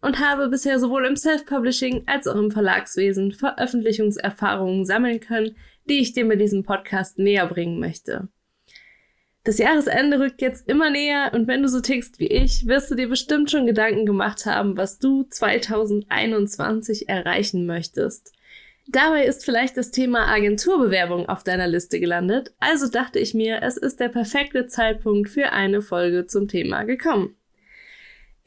und habe bisher sowohl im Self-Publishing als auch im Verlagswesen Veröffentlichungserfahrungen sammeln können, die ich dir mit diesem Podcast näher bringen möchte. Das Jahresende rückt jetzt immer näher und wenn du so tickst wie ich, wirst du dir bestimmt schon Gedanken gemacht haben, was du 2021 erreichen möchtest. Dabei ist vielleicht das Thema Agenturbewerbung auf deiner Liste gelandet, also dachte ich mir, es ist der perfekte Zeitpunkt für eine Folge zum Thema gekommen.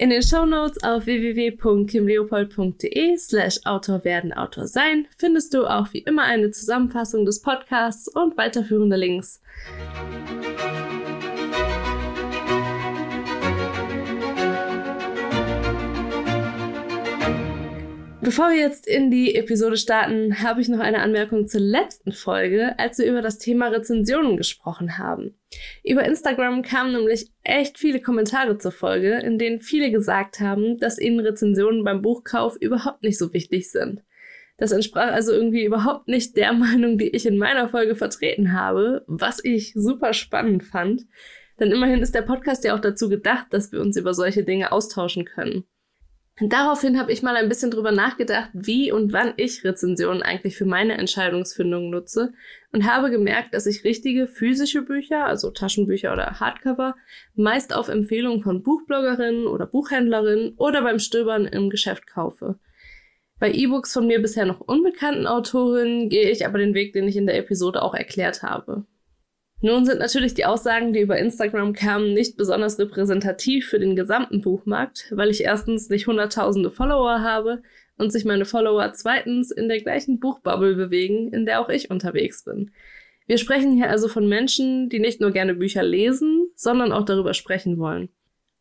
In den Shownotes auf www.kimleopold.de slash Autor werden Autor sein findest du auch wie immer eine Zusammenfassung des Podcasts und weiterführende Links. Bevor wir jetzt in die Episode starten, habe ich noch eine Anmerkung zur letzten Folge, als wir über das Thema Rezensionen gesprochen haben. Über Instagram kamen nämlich echt viele Kommentare zur Folge, in denen viele gesagt haben, dass ihnen Rezensionen beim Buchkauf überhaupt nicht so wichtig sind. Das entsprach also irgendwie überhaupt nicht der Meinung, die ich in meiner Folge vertreten habe, was ich super spannend fand. Denn immerhin ist der Podcast ja auch dazu gedacht, dass wir uns über solche Dinge austauschen können. Daraufhin habe ich mal ein bisschen drüber nachgedacht, wie und wann ich Rezensionen eigentlich für meine Entscheidungsfindung nutze und habe gemerkt, dass ich richtige physische Bücher, also Taschenbücher oder Hardcover, meist auf Empfehlung von Buchbloggerinnen oder Buchhändlerinnen oder beim Stöbern im Geschäft kaufe. Bei E-Books von mir bisher noch unbekannten Autorinnen gehe ich aber den Weg, den ich in der Episode auch erklärt habe. Nun sind natürlich die Aussagen, die über Instagram kamen, nicht besonders repräsentativ für den gesamten Buchmarkt, weil ich erstens nicht hunderttausende Follower habe und sich meine Follower zweitens in der gleichen Buchbubble bewegen, in der auch ich unterwegs bin. Wir sprechen hier also von Menschen, die nicht nur gerne Bücher lesen, sondern auch darüber sprechen wollen.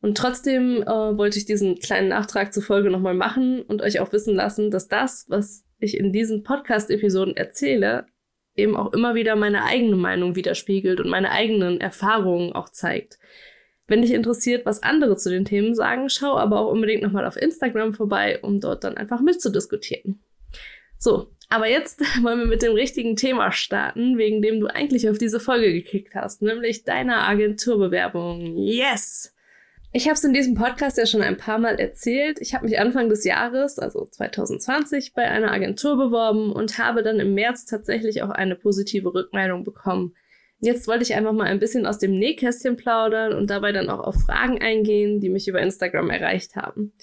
Und trotzdem äh, wollte ich diesen kleinen Nachtrag zur Folge nochmal machen und euch auch wissen lassen, dass das, was ich in diesen Podcast-Episoden erzähle, eben auch immer wieder meine eigene Meinung widerspiegelt und meine eigenen Erfahrungen auch zeigt. Wenn dich interessiert, was andere zu den Themen sagen, schau aber auch unbedingt nochmal auf Instagram vorbei, um dort dann einfach mitzudiskutieren. So, aber jetzt wollen wir mit dem richtigen Thema starten, wegen dem du eigentlich auf diese Folge gekickt hast, nämlich deiner Agenturbewerbung. Yes! Ich habe es in diesem Podcast ja schon ein paar Mal erzählt. Ich habe mich Anfang des Jahres, also 2020, bei einer Agentur beworben und habe dann im März tatsächlich auch eine positive Rückmeldung bekommen. Jetzt wollte ich einfach mal ein bisschen aus dem Nähkästchen plaudern und dabei dann auch auf Fragen eingehen, die mich über Instagram erreicht haben.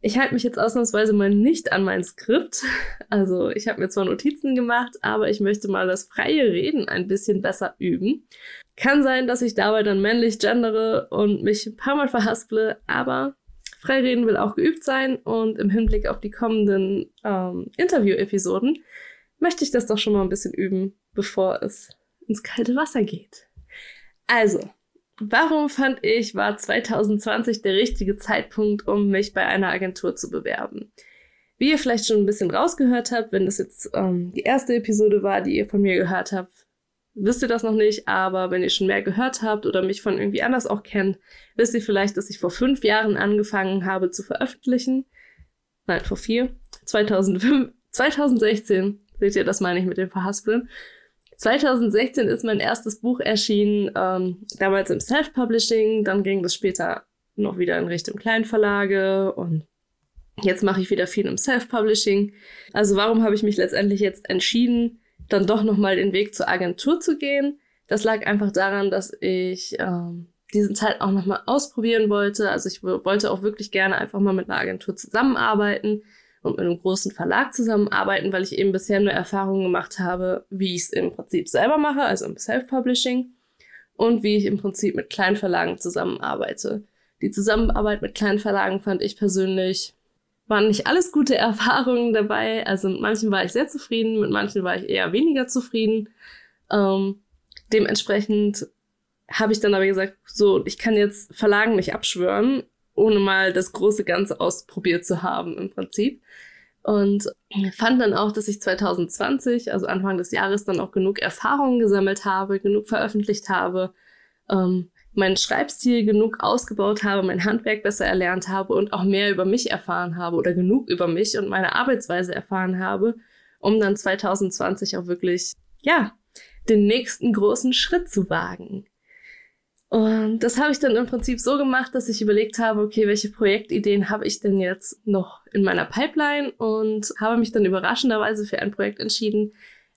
Ich halte mich jetzt ausnahmsweise mal nicht an mein Skript. Also ich habe mir zwar Notizen gemacht, aber ich möchte mal das freie Reden ein bisschen besser üben. Kann sein, dass ich dabei dann männlich gendere und mich ein paar Mal verhasple, aber frei reden will auch geübt sein und im Hinblick auf die kommenden ähm, Interview-Episoden möchte ich das doch schon mal ein bisschen üben, bevor es ins kalte Wasser geht. Also, Warum fand ich, war 2020 der richtige Zeitpunkt, um mich bei einer Agentur zu bewerben? Wie ihr vielleicht schon ein bisschen rausgehört habt, wenn das jetzt ähm, die erste Episode war, die ihr von mir gehört habt, wisst ihr das noch nicht, aber wenn ihr schon mehr gehört habt oder mich von irgendwie anders auch kennt, wisst ihr vielleicht, dass ich vor fünf Jahren angefangen habe zu veröffentlichen. Nein, vor vier. 2005, 2016, seht ihr, das meine ich mit dem Verhaspeln. 2016 ist mein erstes Buch erschienen, ähm, damals im Self-Publishing, dann ging das später noch wieder in Richtung Kleinverlage und jetzt mache ich wieder viel im Self-Publishing. Also warum habe ich mich letztendlich jetzt entschieden, dann doch nochmal den Weg zur Agentur zu gehen? Das lag einfach daran, dass ich ähm, diesen Teil auch nochmal ausprobieren wollte. Also ich wollte auch wirklich gerne einfach mal mit einer Agentur zusammenarbeiten und mit einem großen Verlag zusammenarbeiten, weil ich eben bisher nur Erfahrungen gemacht habe, wie ich es im Prinzip selber mache, also im Self-Publishing, und wie ich im Prinzip mit kleinen Verlagen zusammenarbeite. Die Zusammenarbeit mit kleinen Verlagen fand ich persönlich, waren nicht alles gute Erfahrungen dabei. Also mit manchen war ich sehr zufrieden, mit manchen war ich eher weniger zufrieden. Ähm, dementsprechend habe ich dann aber gesagt, so, ich kann jetzt Verlagen nicht abschwören ohne mal das große Ganze ausprobiert zu haben im Prinzip. Und fand dann auch, dass ich 2020, also Anfang des Jahres, dann auch genug Erfahrungen gesammelt habe, genug veröffentlicht habe, ähm, meinen Schreibstil genug ausgebaut habe, mein Handwerk besser erlernt habe und auch mehr über mich erfahren habe oder genug über mich und meine Arbeitsweise erfahren habe, um dann 2020 auch wirklich, ja, den nächsten großen Schritt zu wagen. Und das habe ich dann im Prinzip so gemacht, dass ich überlegt habe, okay, welche Projektideen habe ich denn jetzt noch in meiner Pipeline und habe mich dann überraschenderweise für ein Projekt entschieden,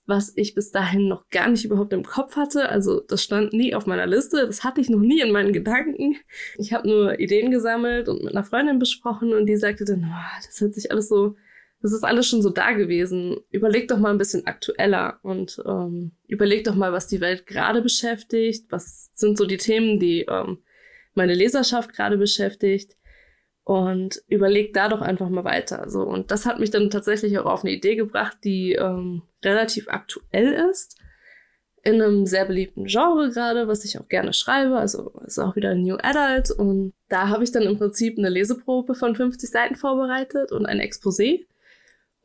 was ich bis dahin noch gar nicht überhaupt im Kopf hatte. Also das stand nie auf meiner Liste, das hatte ich noch nie in meinen Gedanken. Ich habe nur Ideen gesammelt und mit einer Freundin besprochen und die sagte dann, oh, das hört sich alles so das ist alles schon so da gewesen. Überleg doch mal ein bisschen aktueller und ähm, überleg doch mal, was die Welt gerade beschäftigt. Was sind so die Themen, die ähm, meine Leserschaft gerade beschäftigt? Und überleg da doch einfach mal weiter. So und das hat mich dann tatsächlich auch auf eine Idee gebracht, die ähm, relativ aktuell ist in einem sehr beliebten Genre gerade, was ich auch gerne schreibe. Also ist auch wieder New Adult. Und da habe ich dann im Prinzip eine Leseprobe von 50 Seiten vorbereitet und ein Exposé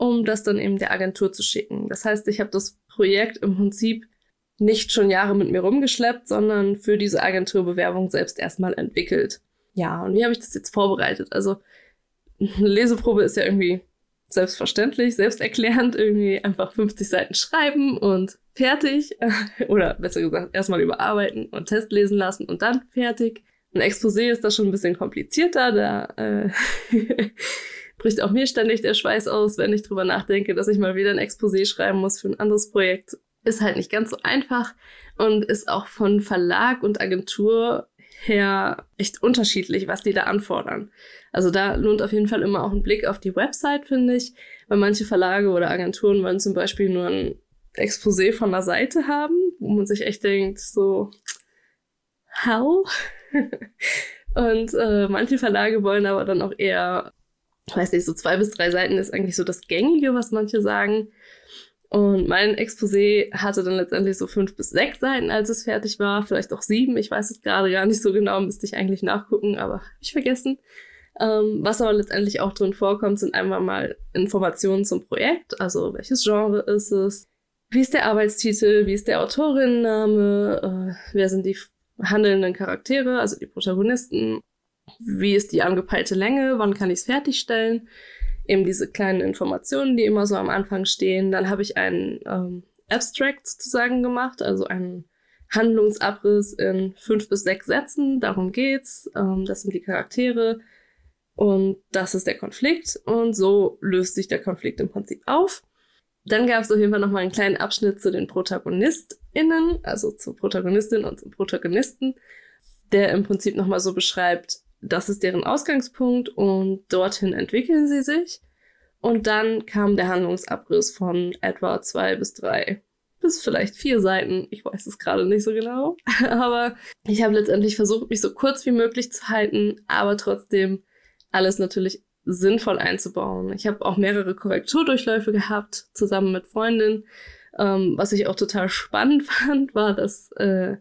um das dann eben der Agentur zu schicken. Das heißt, ich habe das Projekt im Prinzip nicht schon Jahre mit mir rumgeschleppt, sondern für diese Agenturbewerbung selbst erstmal entwickelt. Ja, und wie habe ich das jetzt vorbereitet? Also eine Leseprobe ist ja irgendwie selbstverständlich, selbsterklärend, irgendwie einfach 50 Seiten schreiben und fertig. Oder besser gesagt, erstmal überarbeiten und Test lesen lassen und dann fertig. Ein Exposé ist da schon ein bisschen komplizierter, da äh, bricht auch mir ständig der Schweiß aus, wenn ich drüber nachdenke, dass ich mal wieder ein Exposé schreiben muss für ein anderes Projekt. Ist halt nicht ganz so einfach und ist auch von Verlag und Agentur her echt unterschiedlich, was die da anfordern. Also da lohnt auf jeden Fall immer auch ein Blick auf die Website, finde ich, weil manche Verlage oder Agenturen wollen zum Beispiel nur ein Exposé von der Seite haben, wo man sich echt denkt, so, how? und äh, manche Verlage wollen aber dann auch eher weiß nicht, so zwei bis drei Seiten ist eigentlich so das Gängige, was manche sagen. Und mein Exposé hatte dann letztendlich so fünf bis sechs Seiten, als es fertig war. Vielleicht auch sieben. Ich weiß es gerade gar nicht so genau, müsste ich eigentlich nachgucken, aber habe ich vergessen. Ähm, was aber letztendlich auch drin vorkommt, sind einmal mal Informationen zum Projekt. Also welches Genre ist es? Wie ist der Arbeitstitel? Wie ist der Autorinnenname? Äh, wer sind die handelnden Charaktere, also die Protagonisten? wie ist die angepeilte Länge, wann kann ich es fertigstellen. Eben diese kleinen Informationen, die immer so am Anfang stehen. Dann habe ich einen ähm, Abstract sozusagen gemacht, also einen Handlungsabriss in fünf bis sechs Sätzen. Darum geht's. Ähm, das sind die Charaktere und das ist der Konflikt. Und so löst sich der Konflikt im Prinzip auf. Dann gab es auf jeden Fall nochmal einen kleinen Abschnitt zu den ProtagonistInnen, also zur Protagonistin und zum Protagonisten, der im Prinzip nochmal so beschreibt, das ist deren Ausgangspunkt und dorthin entwickeln sie sich. Und dann kam der Handlungsabriss von etwa zwei bis drei bis vielleicht vier Seiten. Ich weiß es gerade nicht so genau. aber ich habe letztendlich versucht, mich so kurz wie möglich zu halten, aber trotzdem alles natürlich sinnvoll einzubauen. Ich habe auch mehrere Korrekturdurchläufe gehabt, zusammen mit Freundinnen. Ähm, was ich auch total spannend fand, war, dass äh,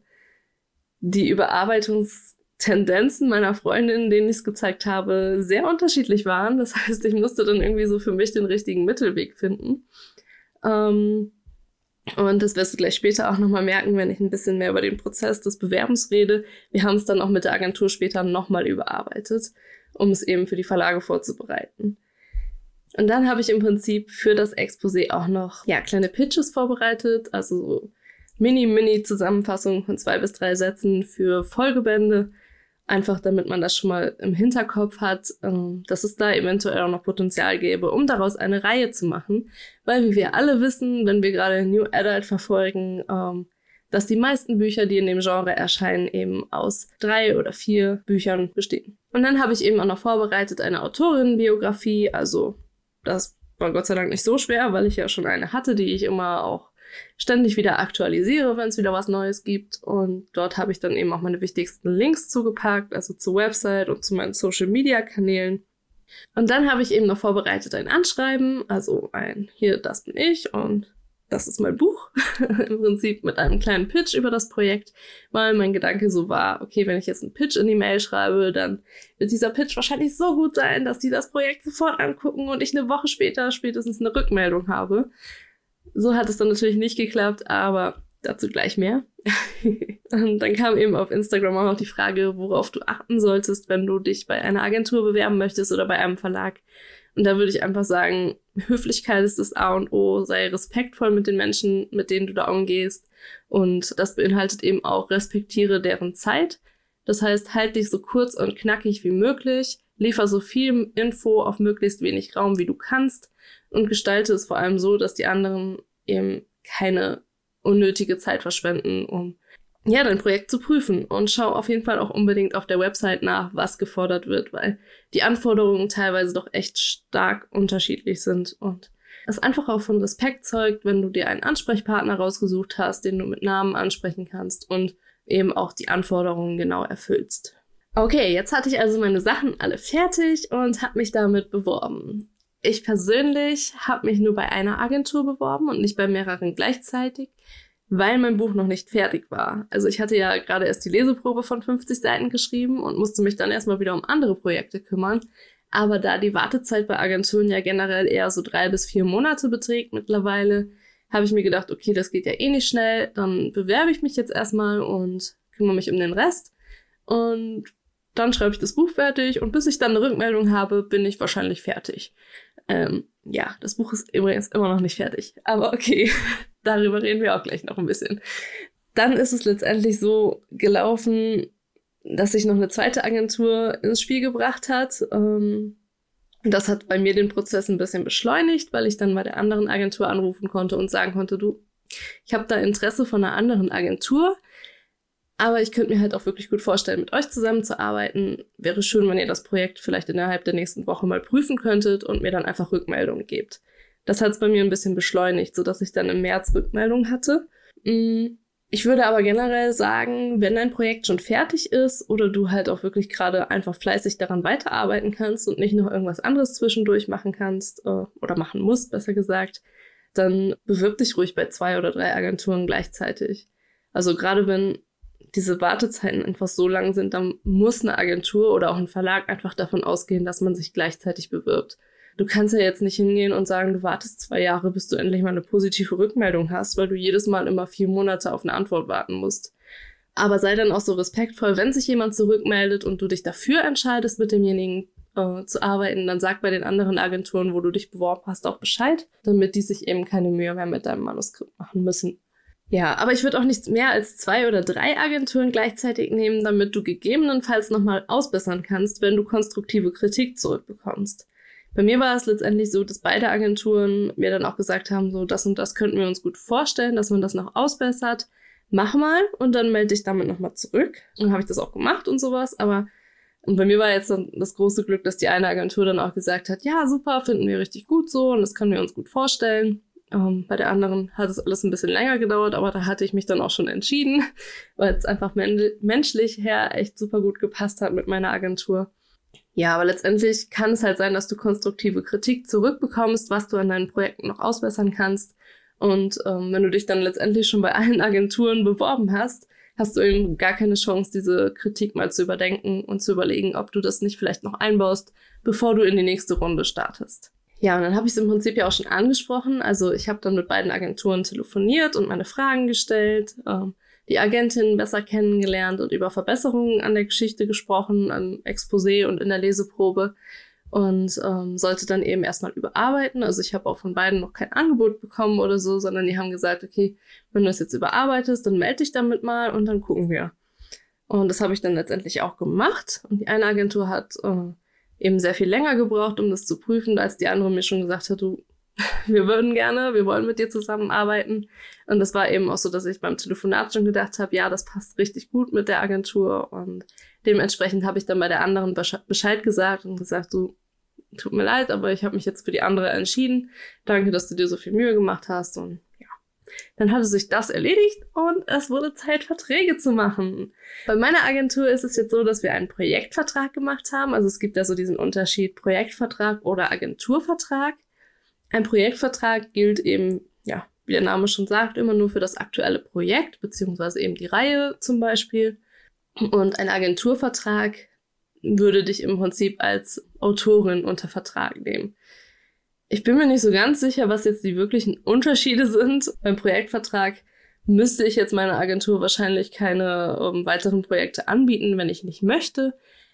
die Überarbeitungs Tendenzen meiner Freundinnen, denen ich es gezeigt habe, sehr unterschiedlich waren. Das heißt, ich musste dann irgendwie so für mich den richtigen Mittelweg finden. Ähm, und das wirst du gleich später auch nochmal merken, wenn ich ein bisschen mehr über den Prozess des Bewerbens rede. Wir haben es dann auch mit der Agentur später nochmal überarbeitet, um es eben für die Verlage vorzubereiten. Und dann habe ich im Prinzip für das Exposé auch noch ja, kleine Pitches vorbereitet, also so Mini-Mini-Zusammenfassungen von zwei bis drei Sätzen für Folgebände, Einfach damit man das schon mal im Hinterkopf hat, ähm, dass es da eventuell auch noch Potenzial gäbe, um daraus eine Reihe zu machen. Weil, wie wir alle wissen, wenn wir gerade New Adult verfolgen, ähm, dass die meisten Bücher, die in dem Genre erscheinen, eben aus drei oder vier Büchern bestehen. Und dann habe ich eben auch noch vorbereitet eine Autorinnenbiografie. Also das war Gott sei Dank nicht so schwer, weil ich ja schon eine hatte, die ich immer auch ständig wieder aktualisiere, wenn es wieder was Neues gibt. Und dort habe ich dann eben auch meine wichtigsten Links zugepackt, also zur Website und zu meinen Social-Media-Kanälen. Und dann habe ich eben noch vorbereitet ein Anschreiben, also ein hier, das bin ich und das ist mein Buch, im Prinzip mit einem kleinen Pitch über das Projekt, weil mein Gedanke so war, okay, wenn ich jetzt einen Pitch in die Mail schreibe, dann wird dieser Pitch wahrscheinlich so gut sein, dass die das Projekt sofort angucken und ich eine Woche später spätestens eine Rückmeldung habe. So hat es dann natürlich nicht geklappt, aber dazu gleich mehr. und dann kam eben auf Instagram auch noch die Frage, worauf du achten solltest, wenn du dich bei einer Agentur bewerben möchtest oder bei einem Verlag. Und da würde ich einfach sagen, Höflichkeit ist das A und O, sei respektvoll mit den Menschen, mit denen du da umgehst. Und das beinhaltet eben auch, respektiere deren Zeit. Das heißt, halt dich so kurz und knackig wie möglich, liefer so viel Info auf möglichst wenig Raum, wie du kannst und gestalte es vor allem so, dass die anderen eben keine unnötige Zeit verschwenden, um ja, dein Projekt zu prüfen und schau auf jeden Fall auch unbedingt auf der Website nach, was gefordert wird, weil die Anforderungen teilweise doch echt stark unterschiedlich sind und es einfach auch von Respekt zeugt, wenn du dir einen Ansprechpartner rausgesucht hast, den du mit Namen ansprechen kannst und eben auch die Anforderungen genau erfüllst. Okay, jetzt hatte ich also meine Sachen alle fertig und habe mich damit beworben. Ich persönlich habe mich nur bei einer Agentur beworben und nicht bei mehreren gleichzeitig weil mein Buch noch nicht fertig war. Also ich hatte ja gerade erst die Leseprobe von 50 Seiten geschrieben und musste mich dann erstmal wieder um andere Projekte kümmern. Aber da die Wartezeit bei Agenturen ja generell eher so drei bis vier Monate beträgt mittlerweile, habe ich mir gedacht, okay, das geht ja eh nicht schnell, dann bewerbe ich mich jetzt erstmal und kümmere mich um den Rest. Und dann schreibe ich das Buch fertig und bis ich dann eine Rückmeldung habe, bin ich wahrscheinlich fertig. Ähm, ja, das Buch ist übrigens immer noch nicht fertig. Aber okay, darüber reden wir auch gleich noch ein bisschen. Dann ist es letztendlich so gelaufen, dass sich noch eine zweite Agentur ins Spiel gebracht hat. Ähm, das hat bei mir den Prozess ein bisschen beschleunigt, weil ich dann bei der anderen Agentur anrufen konnte und sagen konnte, du, ich habe da Interesse von einer anderen Agentur, aber ich könnte mir halt auch wirklich gut vorstellen, mit euch zusammenzuarbeiten. Wäre schön, wenn ihr das Projekt vielleicht innerhalb der nächsten Woche mal prüfen könntet und mir dann einfach Rückmeldungen gebt. Das hat es bei mir ein bisschen beschleunigt, sodass ich dann im März Rückmeldung hatte. Mm, ich würde aber generell sagen, wenn dein Projekt schon fertig ist oder du halt auch wirklich gerade einfach fleißig daran weiterarbeiten kannst und nicht noch irgendwas anderes zwischendurch machen kannst äh, oder machen musst, besser gesagt, dann bewirb dich ruhig bei zwei oder drei Agenturen gleichzeitig. Also gerade wenn diese Wartezeiten einfach so lang sind, dann muss eine Agentur oder auch ein Verlag einfach davon ausgehen, dass man sich gleichzeitig bewirbt du kannst ja jetzt nicht hingehen und sagen, du wartest zwei Jahre, bis du endlich mal eine positive Rückmeldung hast, weil du jedes Mal immer vier Monate auf eine Antwort warten musst. Aber sei dann auch so respektvoll, wenn sich jemand zurückmeldet und du dich dafür entscheidest, mit demjenigen äh, zu arbeiten, dann sag bei den anderen Agenturen, wo du dich beworben hast, auch Bescheid, damit die sich eben keine Mühe mehr mit deinem Manuskript machen müssen. Ja, aber ich würde auch nicht mehr als zwei oder drei Agenturen gleichzeitig nehmen, damit du gegebenenfalls nochmal ausbessern kannst, wenn du konstruktive Kritik zurückbekommst. Bei mir war es letztendlich so, dass beide Agenturen mir dann auch gesagt haben, so das und das könnten wir uns gut vorstellen, dass man das noch ausbessert. Mach mal und dann melde dich damit nochmal zurück. Dann habe ich das auch gemacht und sowas. Aber und bei mir war jetzt dann das große Glück, dass die eine Agentur dann auch gesagt hat, ja, super, finden wir richtig gut so und das können wir uns gut vorstellen. Um, ähm, bei der anderen hat es alles ein bisschen länger gedauert, aber da hatte ich mich dann auch schon entschieden, weil es einfach men menschlich her echt super gut gepasst hat mit meiner Agentur. Ja, aber letztendlich kann es halt sein, dass du konstruktive Kritik zurückbekommst, was du an deinen Projekten noch ausbessern kannst. Und ähm, wenn du dich dann letztendlich schon bei allen Agenturen beworben hast, hast du eben gar keine Chance, diese Kritik mal zu überdenken und zu überlegen, ob du das nicht vielleicht noch einbaust, bevor du in die nächste Runde startest. Ja, und dann habe ich es im Prinzip ja auch schon angesprochen. Also ich habe dann mit beiden Agenturen telefoniert und meine Fragen gestellt. Ähm, die Agentin besser kennengelernt und über Verbesserungen an der Geschichte gesprochen, am Exposé und in der Leseprobe und ähm, sollte dann eben erstmal überarbeiten. Also ich habe auch von beiden noch kein Angebot bekommen oder so, sondern die haben gesagt, okay, wenn du das jetzt überarbeitest, dann melde dich damit mal und dann gucken wir. Und das habe ich dann letztendlich auch gemacht. Und die eine Agentur hat äh, eben sehr viel länger gebraucht, um das zu prüfen, als die andere mir schon gesagt hat, du wir würden gerne, wir wollen mit dir zusammenarbeiten. Und das war eben auch so, dass ich beim Telefonat schon gedacht habe, ja, das passt richtig gut mit der Agentur. Und dementsprechend habe ich dann bei der anderen Bescheid gesagt und gesagt, du, tut mir leid, aber ich habe mich jetzt für die andere entschieden. Danke, dass du dir so viel Mühe gemacht hast. Und dann hatte sich das erledigt und es wurde Zeit, Verträge zu machen. Bei meiner Agentur ist es jetzt so, dass wir einen Projektvertrag gemacht haben. Also es gibt ja so diesen Unterschied Projektvertrag oder Agenturvertrag. Ein Projektvertrag gilt eben ja wie der Name schon sagt, immer nur für das aktuelle Projekt, beziehungsweise eben die Reihe zum Beispiel. Und ein Agenturvertrag würde dich im Prinzip als Autorin unter Vertrag nehmen. Ich bin mir nicht so ganz sicher, was jetzt die wirklichen Unterschiede sind. Beim Projektvertrag müsste ich jetzt meiner Agentur wahrscheinlich keine um, ähm, weiteren Projekte anbieten, wenn ich nicht möchte.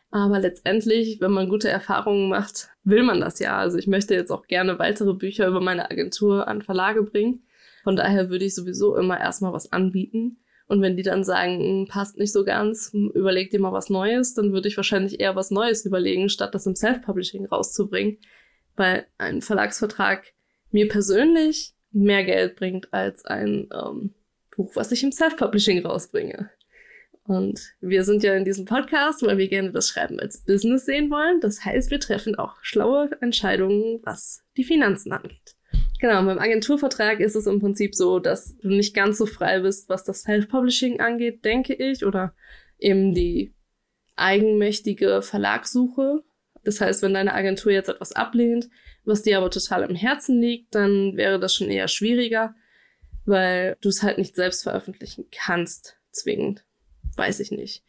Aber letztendlich, wenn man gute Erfahrungen macht, will man das ja. Also ich möchte jetzt auch gerne weitere Bücher über meine Agentur an Verlage bringen. Von daher würde ich sowieso immer erstmal was anbieten. Und wenn die dann sagen, hm, passt nicht so ganz, hm, überleg dir mal was Neues, dann würde ich wahrscheinlich eher was Neues überlegen, statt das im Self-Publishing rauszubringen. Weil ein Verlagsvertrag mir persönlich mehr Geld bringt als ein ähm, Buch, was ich im Self-Publishing rausbringe. Und wir sind ja in diesem Podcast, weil wir gerne das Schreiben als Business sehen wollen. Das heißt, wir treffen auch schlaue Entscheidungen, was die Finanzen angeht. Genau, beim Agenturvertrag ist es im Prinzip so, dass du nicht ganz so frei bist, was das Self-Publishing angeht, denke ich, oder eben die eigenmächtige Verlagssuche. Das heißt, wenn deine Agentur jetzt etwas ablehnt, was dir aber total im Herzen liegt, dann wäre das schon eher schwieriger, weil du es halt nicht selbst veröffentlichen kannst, zwingend weiß ich nicht.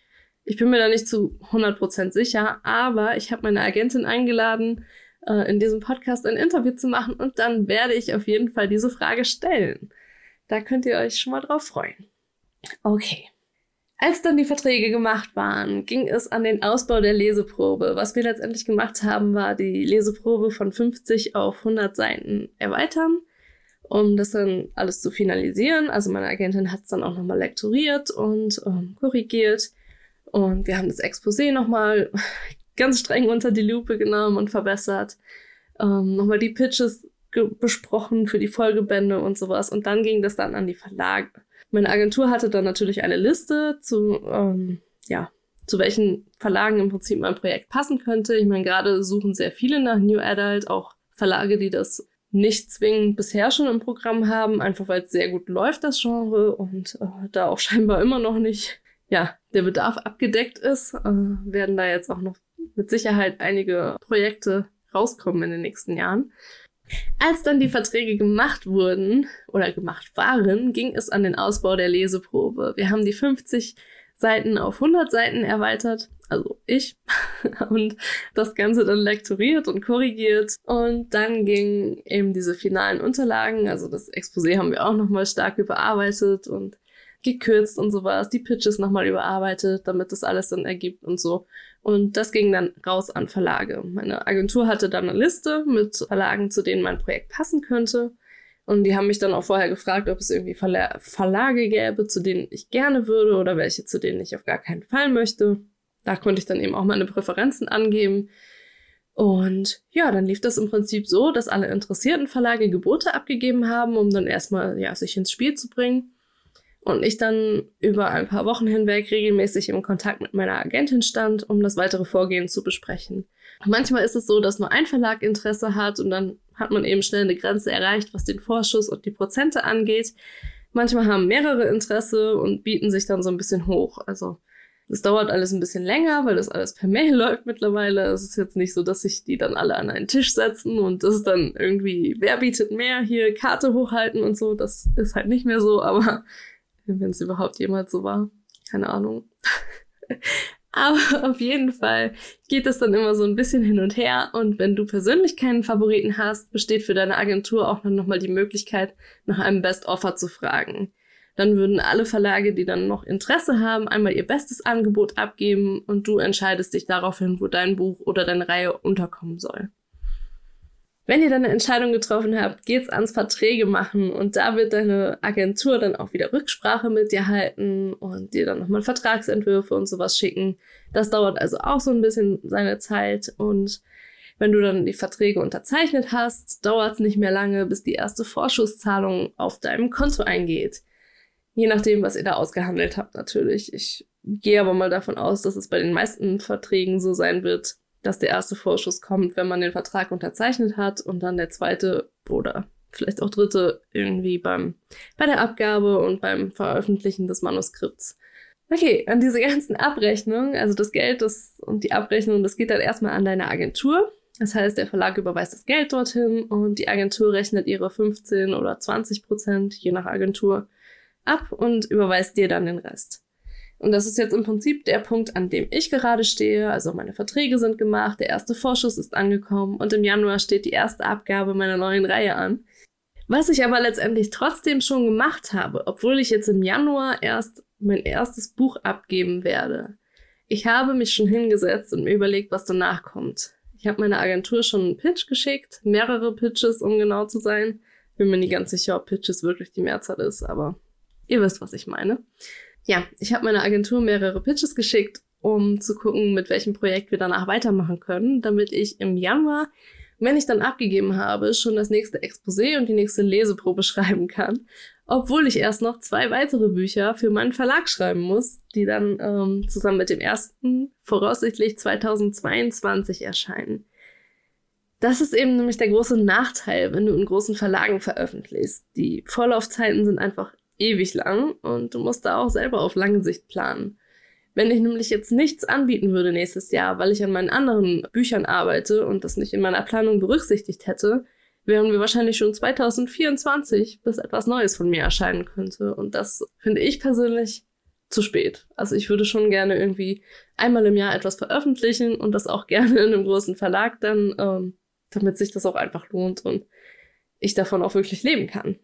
Ich bin mir da nicht zu 100% sicher, aber ich habe meine Agentin eingeladen, äh, in diesem Podcast ein Interview zu machen und dann werde ich auf jeden Fall diese Frage stellen. Da könnt ihr euch schon mal drauf freuen. Okay. Als dann die Verträge gemacht waren, ging es an den Ausbau der Leseprobe. Was wir letztendlich gemacht haben, war die Leseprobe von 50 auf 100 Seiten erweitern um das dann alles zu finalisieren. Also meine Agentin hat es dann auch nochmal lektoriert und ähm, korrigiert. Und wir haben das Exposé nochmal ganz streng unter die Lupe genommen und verbessert. Ähm, nochmal die Pitches besprochen für die Folgebände und sowas. Und dann ging das dann an die Verlage. Meine Agentur hatte dann natürlich eine Liste zu, ähm, ja, zu welchen Verlagen im Prinzip mein Projekt passen könnte. Ich meine, gerade suchen sehr viele nach New Adult, auch Verlage, die das nicht zwingend bisher schon im Programm haben, einfach weil es sehr gut läuft, das Genre, und äh, da auch scheinbar immer noch nicht, ja, der Bedarf abgedeckt ist, äh, werden da jetzt auch noch mit Sicherheit einige Projekte rauskommen in den nächsten Jahren. Als dann die Verträge gemacht wurden oder gemacht waren, ging es an den Ausbau der Leseprobe. Wir haben die 50 Seiten auf 100 Seiten erweitert, also ich, und das Ganze dann lektoriert und korrigiert. Und dann gingen eben diese finalen Unterlagen, also das Exposé haben wir auch nochmal stark überarbeitet und gekürzt und sowas, die Pitches nochmal überarbeitet, damit das alles dann ergibt und so. Und das ging dann raus an Verlage. Meine Agentur hatte dann eine Liste mit Verlagen, zu denen mein Projekt passen könnte. Und die haben mich dann auch vorher gefragt, ob es irgendwie Verla Verlage gäbe, zu denen ich gerne würde oder welche, zu denen ich auf gar keinen Fall möchte. Da konnte ich dann eben auch meine Präferenzen angeben. Und ja, dann lief das im Prinzip so, dass alle interessierten Verlage Gebote abgegeben haben, um dann erstmal ja, sich ins Spiel zu bringen. Und ich dann über ein paar Wochen hinweg regelmäßig im Kontakt mit meiner Agentin stand, um das weitere Vorgehen zu besprechen. Manchmal ist es so, dass nur ein Verlag Interesse hat und dann hat man eben schnell eine Grenze erreicht, was den Vorschuss und die Prozente angeht. Manchmal haben mehrere Interesse und bieten sich dann so ein bisschen hoch. Also es dauert alles ein bisschen länger, weil das alles per Mail läuft mittlerweile. Es ist jetzt nicht so, dass sich die dann alle an einen Tisch setzen und das ist dann irgendwie, wer bietet mehr, hier Karte hochhalten und so. Das ist halt nicht mehr so, aber wenn es überhaupt jemals so war, keine Ahnung. Aber auf jeden Fall geht es dann immer so ein bisschen hin und her. Und wenn du persönlich keinen Favoriten hast, besteht für deine Agentur auch noch mal die Möglichkeit, nach einem Best Offer zu fragen. Dann würden alle Verlage, die dann noch Interesse haben, einmal ihr bestes Angebot abgeben und du entscheidest dich daraufhin, wo dein Buch oder deine Reihe unterkommen soll. Wenn ihr dann eine Entscheidung getroffen habt, geht's ans Verträge machen und da wird deine Agentur dann auch wieder Rücksprache mit dir halten und dir dann nochmal Vertragsentwürfe und sowas schicken. Das dauert also auch so ein bisschen seine Zeit und wenn du dann die Verträge unterzeichnet hast, dauert's nicht mehr lange, bis die erste Vorschusszahlung auf deinem Konto eingeht. Je nachdem, was ihr da ausgehandelt habt, natürlich. Ich gehe aber mal davon aus, dass es bei den meisten Verträgen so sein wird, dass der erste Vorschuss kommt, wenn man den Vertrag unterzeichnet hat und dann der zweite oder vielleicht auch dritte irgendwie beim, bei der Abgabe und beim Veröffentlichen des Manuskripts. Okay, an diese ganzen Abrechnungen, also das Geld das, und die Abrechnung, das geht dann erstmal an deine Agentur. Das heißt, der Verlag überweist das Geld dorthin und die Agentur rechnet ihre 15 oder 20 Prozent, je nach Agentur, ab und überweist dir dann den Rest. Und das ist jetzt im Prinzip der Punkt, an dem ich gerade stehe. Also meine Verträge sind gemacht, der erste Vorschuss ist angekommen und im Januar steht die erste Abgabe meiner neuen Reihe an. Was ich aber letztendlich trotzdem schon gemacht habe, obwohl ich jetzt im Januar erst mein erstes Buch abgeben werde. Ich habe mich schon hingesetzt und mir überlegt, was danach kommt. Ich habe meiner Agentur schon einen Pitch geschickt, mehrere Pitches, um genau zu sein. Bin mir nicht ganz sicher, ob Pitches wirklich die Mehrzahl ist, aber ihr wisst, was ich meine. Ja, ich habe meiner Agentur mehrere Pitches geschickt, um zu gucken, mit welchem Projekt wir danach weitermachen können, damit ich im Januar wenn ich dann abgegeben habe, schon das nächste Exposé und die nächste Leseprobe schreiben kann, obwohl ich erst noch zwei weitere Bücher für meinen Verlag schreiben muss, die dann ähm, zusammen mit dem ersten voraussichtlich 2022 erscheinen. Das ist eben nämlich der große Nachteil, wenn du in großen Verlagen veröffentlichst. Die Vorlaufzeiten sind einfach ewig lang und du musst da auch selber auf lange Sicht planen. Wenn ich nämlich jetzt nichts anbieten würde nächstes Jahr, weil ich an meinen anderen Büchern arbeite und das nicht in meiner Planung berücksichtigt hätte, wären wir wahrscheinlich schon 2024, bis etwas Neues von mir erscheinen könnte. Und das finde ich persönlich zu spät. Also ich würde schon gerne irgendwie einmal im Jahr etwas veröffentlichen und das auch gerne in einem großen Verlag dann, ähm, damit sich das auch einfach lohnt und ich davon auch wirklich leben kann.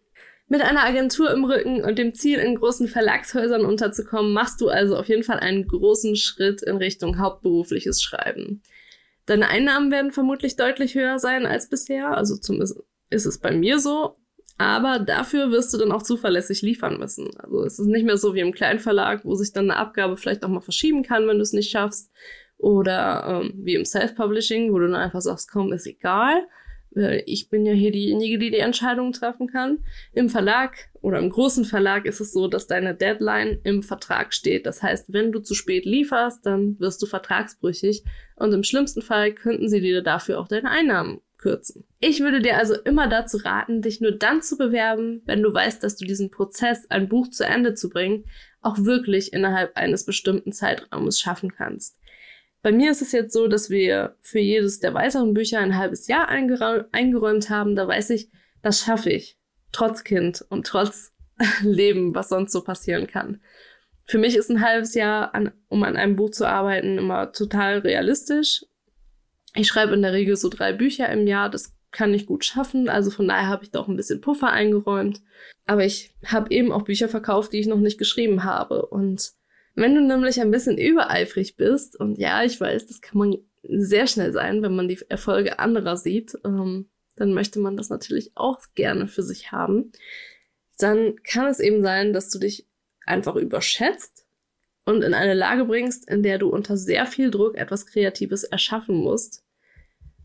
Mit einer Agentur im Rücken und dem Ziel, in großen Verlagshäusern unterzukommen, machst du also auf jeden Fall einen großen Schritt in Richtung hauptberufliches Schreiben. Deine Einnahmen werden vermutlich deutlich höher sein als bisher, also zumindest ist es bei mir so. Aber dafür wirst du dann auch zuverlässig liefern müssen. Also es ist nicht mehr so wie im Kleinverlag, wo sich dann eine Abgabe vielleicht auch mal verschieben kann, wenn du es nicht schaffst. Oder ähm, wie im Self-Publishing, wo du dann einfach sagst, komm, ist egal ich bin ja hier diejenige, die die Entscheidung treffen kann. Im Verlag oder im großen Verlag ist es so, dass deine Deadline im Vertrag steht. Das heißt, wenn du zu spät lieferst, dann wirst du vertragsbrüchig und im schlimmsten Fall könnten sie dir dafür auch deine Einnahmen kürzen. Ich würde dir also immer dazu raten, dich nur dann zu bewerben, wenn du weißt, dass du diesen Prozess, ein Buch zu Ende zu bringen, auch wirklich innerhalb eines bestimmten Zeitraumes schaffen kannst. Bei mir ist es jetzt so, dass wir für jedes der weiteren Bücher ein halbes Jahr eingeräumt haben. Da weiß ich, das schaffe ich. Trotz Kind und trotz Leben, was sonst so passieren kann. Für mich ist ein halbes Jahr, an, um an einem Buch zu arbeiten, immer total realistisch. Ich schreibe in der Regel so drei Bücher im Jahr. Das kann ich gut schaffen. Also von daher habe ich da auch ein bisschen Puffer eingeräumt. Aber ich habe eben auch Bücher verkauft, die ich noch nicht geschrieben habe. Und wenn du nämlich ein bisschen übereifrig bist, und ja, ich weiß, das kann man sehr schnell sein, wenn man die Erfolge anderer sieht, ähm, dann möchte man das natürlich auch gerne für sich haben. Dann kann es eben sein, dass du dich einfach überschätzt und in eine Lage bringst, in der du unter sehr viel Druck etwas Kreatives erschaffen musst,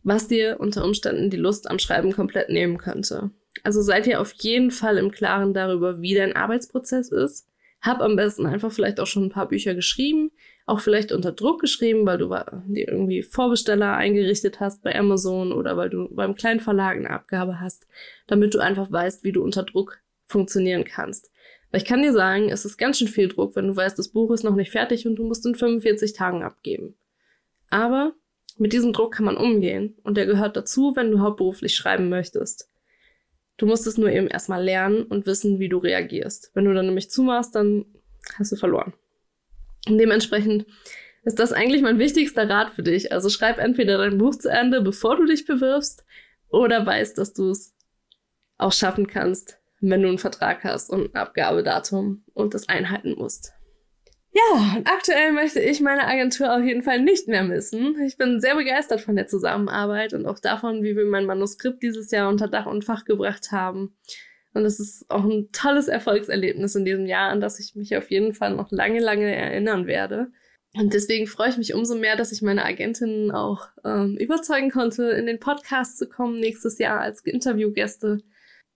was dir unter Umständen die Lust am Schreiben komplett nehmen könnte. Also seid ihr auf jeden Fall im Klaren darüber, wie dein Arbeitsprozess ist hab am besten einfach vielleicht auch schon ein paar Bücher geschrieben, auch vielleicht unter Druck geschrieben, weil du dir irgendwie Vorbesteller eingerichtet hast bei Amazon oder weil du beim kleinen Verlag eine Abgabe hast, damit du einfach weißt, wie du unter Druck funktionieren kannst. Weil ich kann dir sagen, es ist ganz schön viel Druck, wenn du weißt, das Buch ist noch nicht fertig und du musst in 45 Tagen abgeben. Aber mit diesem Druck kann man umgehen und der gehört dazu, wenn du hauptberuflich schreiben möchtest. Du musst es nur eben erstmal lernen und wissen, wie du reagierst. Wenn du dann nämlich zumachst, dann hast du verloren. Und dementsprechend ist das eigentlich mein wichtigster Rat für dich. Also schreib entweder dein Buch zu Ende, bevor du dich bewirbst, oder weißt, dass du es auch schaffen kannst, wenn du einen Vertrag hast und ein Abgabedatum und das einhalten musst. Ja, und aktuell möchte ich meine Agentur auf jeden Fall nicht mehr missen. Ich bin sehr begeistert von der Zusammenarbeit und auch davon, wie wir mein Manuskript dieses Jahr unter Dach und Fach gebracht haben. Und es ist auch ein tolles Erfolgserlebnis in diesem Jahr, an das ich mich auf jeden Fall noch lange, lange erinnern werde. Und deswegen freue ich mich umso mehr, dass ich meine Agentinnen auch ähm, überzeugen konnte, in den Podcast zu kommen nächstes Jahr als Interviewgäste.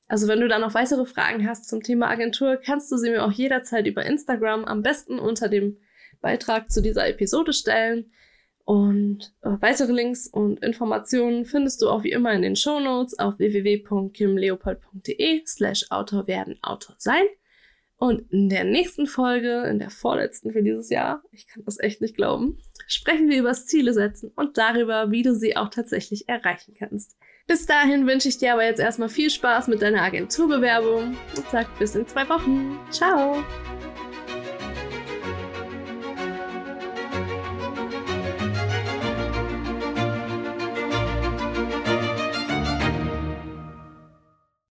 Also wenn du da noch weitere Fragen hast zum Thema Agentur, kannst du sie mir auch jederzeit über Instagram am besten unter dem Beitrag zu dieser Episode stellen. Und äh, weitere Links und Informationen findest du auch wie immer in den Show Notes auf www.kimleopold.de slash Autor werden Autor sein. Und in der nächsten Folge, in der vorletzten für dieses Jahr, ich kann das echt nicht glauben, sprechen wir über das Ziele setzen und darüber, wie du sie auch tatsächlich erreichen kannst. Bis dahin wünsche ich dir aber jetzt erstmal viel Spaß mit deiner Agenturbewerbung und sag bis in zwei Wochen. Ciao!